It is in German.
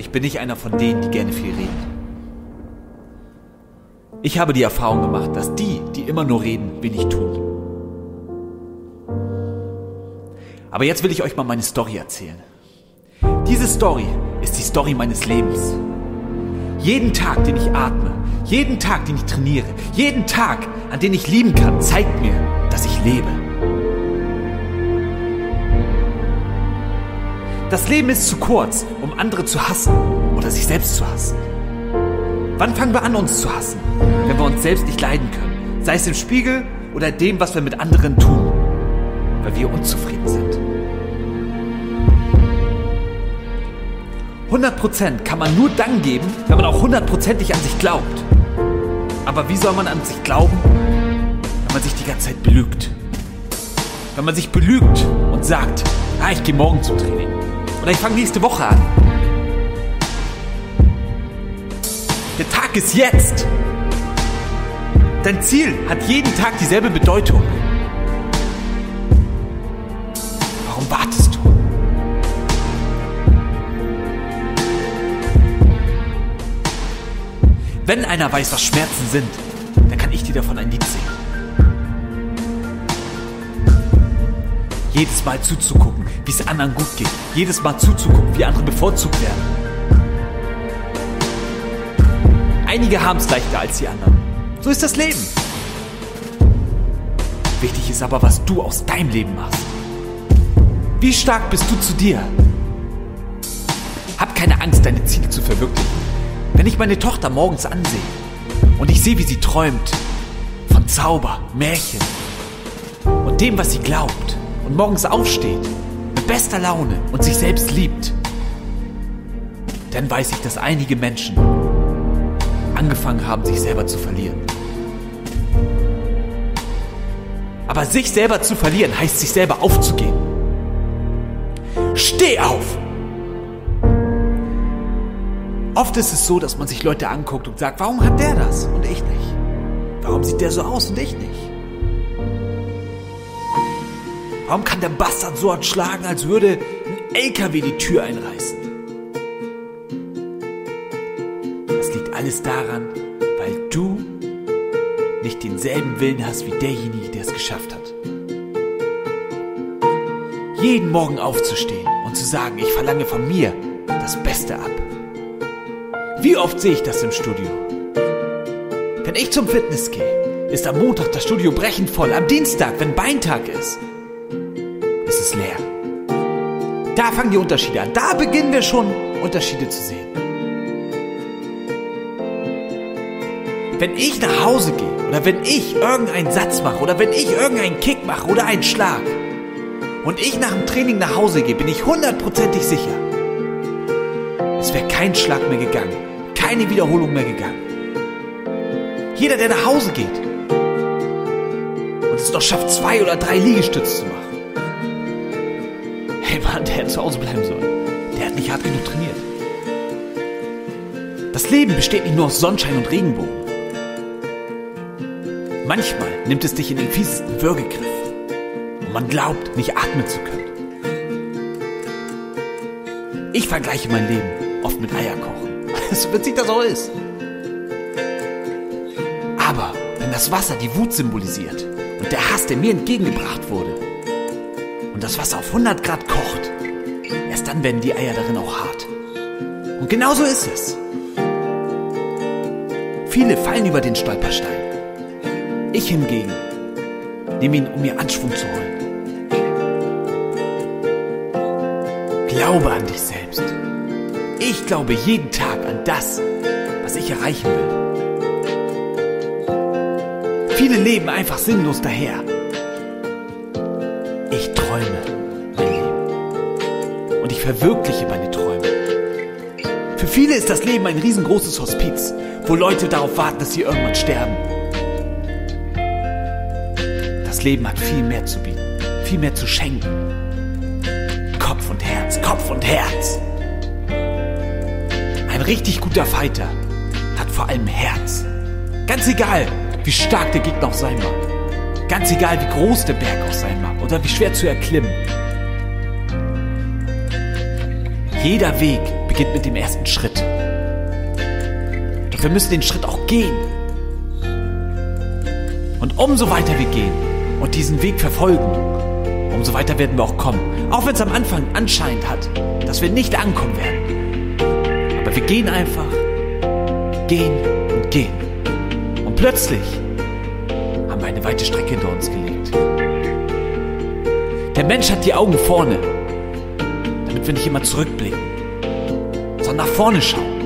ich bin nicht einer von denen, die gerne viel reden. Ich habe die Erfahrung gemacht, dass die, die immer nur reden, wenig tun. Aber jetzt will ich euch mal meine Story erzählen. Diese Story ist die Story meines Lebens. Jeden Tag, den ich atme, jeden Tag, den ich trainiere, jeden Tag, an den ich lieben kann, zeigt mir, dass ich lebe. Das Leben ist zu kurz, um andere zu hassen oder sich selbst zu hassen. Wann fangen wir an, uns zu hassen? Wenn wir uns selbst nicht leiden können. Sei es im Spiegel oder dem, was wir mit anderen tun. Weil wir unzufrieden sind. 100% kann man nur dann geben, wenn man auch hundertprozentig an sich glaubt. Aber wie soll man an sich glauben, wenn man sich die ganze Zeit belügt? Wenn man sich belügt und sagt, ah, ich gehe morgen zum Training. Oder ich fange nächste Woche an. Der Tag ist jetzt. Dein Ziel hat jeden Tag dieselbe Bedeutung. Warum wartest du? Wenn einer weiß, was Schmerzen sind, dann kann ich dir davon ein Lied singen. Jedes Mal zuzugucken, wie es anderen gut geht. Jedes Mal zuzugucken, wie andere bevorzugt werden. Einige haben es leichter als die anderen. So ist das Leben. Wichtig ist aber, was du aus deinem Leben machst. Wie stark bist du zu dir? Hab keine Angst, deine Ziele zu verwirklichen. Wenn ich meine Tochter morgens ansehe und ich sehe, wie sie träumt von Zauber, Märchen und dem, was sie glaubt, und morgens aufsteht, mit bester Laune und sich selbst liebt, dann weiß ich, dass einige Menschen angefangen haben, sich selber zu verlieren. Aber sich selber zu verlieren heißt, sich selber aufzugeben. Steh auf! Oft ist es so, dass man sich Leute anguckt und sagt, warum hat der das und ich nicht? Warum sieht der so aus und ich nicht? Warum kann der Bastard so hart schlagen, als würde ein LKW die Tür einreißen? Das liegt alles daran, weil du nicht denselben Willen hast wie derjenige, der es geschafft hat. Jeden Morgen aufzustehen und zu sagen, ich verlange von mir das Beste ab. Wie oft sehe ich das im Studio? Wenn ich zum Fitness gehe, ist am Montag das Studio brechend voll. Am Dienstag, wenn Beintag ist, leer. Da fangen die Unterschiede an. Da beginnen wir schon Unterschiede zu sehen. Wenn ich nach Hause gehe oder wenn ich irgendeinen Satz mache oder wenn ich irgendeinen Kick mache oder einen Schlag und ich nach dem Training nach Hause gehe, bin ich hundertprozentig sicher, es wäre kein Schlag mehr gegangen, keine Wiederholung mehr gegangen. Jeder, der nach Hause geht und es noch schafft, zwei oder drei Liegestütze zu machen, Mann, der hätte zu Hause bleiben sollen. Der hat nicht hart genug trainiert. Das Leben besteht nicht nur aus Sonnenschein und Regenbogen. Manchmal nimmt es dich in den fiesesten Würgegriff und man glaubt, nicht atmen zu können. Ich vergleiche mein Leben oft mit Eierkochen. So witzig das auch ist. Aber wenn das Wasser die Wut symbolisiert und der Hass, der mir entgegengebracht wurde, und das Wasser auf 100 Grad kocht, erst dann werden die Eier darin auch hart. Und genau so ist es. Viele fallen über den Stolperstein. Ich hingegen nehme ihn, um mir Anschwung zu holen. Glaube an dich selbst. Ich glaube jeden Tag an das, was ich erreichen will. Viele leben einfach sinnlos daher. Ich träume mein Leben. Und ich verwirkliche meine Träume. Für viele ist das Leben ein riesengroßes Hospiz, wo Leute darauf warten, dass sie irgendwann sterben. Das Leben hat viel mehr zu bieten, viel mehr zu schenken. Kopf und Herz, Kopf und Herz. Ein richtig guter Fighter hat vor allem Herz. Ganz egal, wie stark der Gegner auch sein mag. Ganz egal, wie groß der Berg auch sein mag oder wie schwer zu erklimmen. Jeder Weg beginnt mit dem ersten Schritt. Doch wir müssen den Schritt auch gehen. Und umso weiter wir gehen und diesen Weg verfolgen, umso weiter werden wir auch kommen. Auch wenn es am Anfang anscheinend hat, dass wir nicht ankommen werden. Aber wir gehen einfach, gehen und gehen. Und plötzlich eine weite Strecke hinter uns gelegt. Der Mensch hat die Augen vorne, damit wir nicht immer zurückblicken, sondern nach vorne schauen.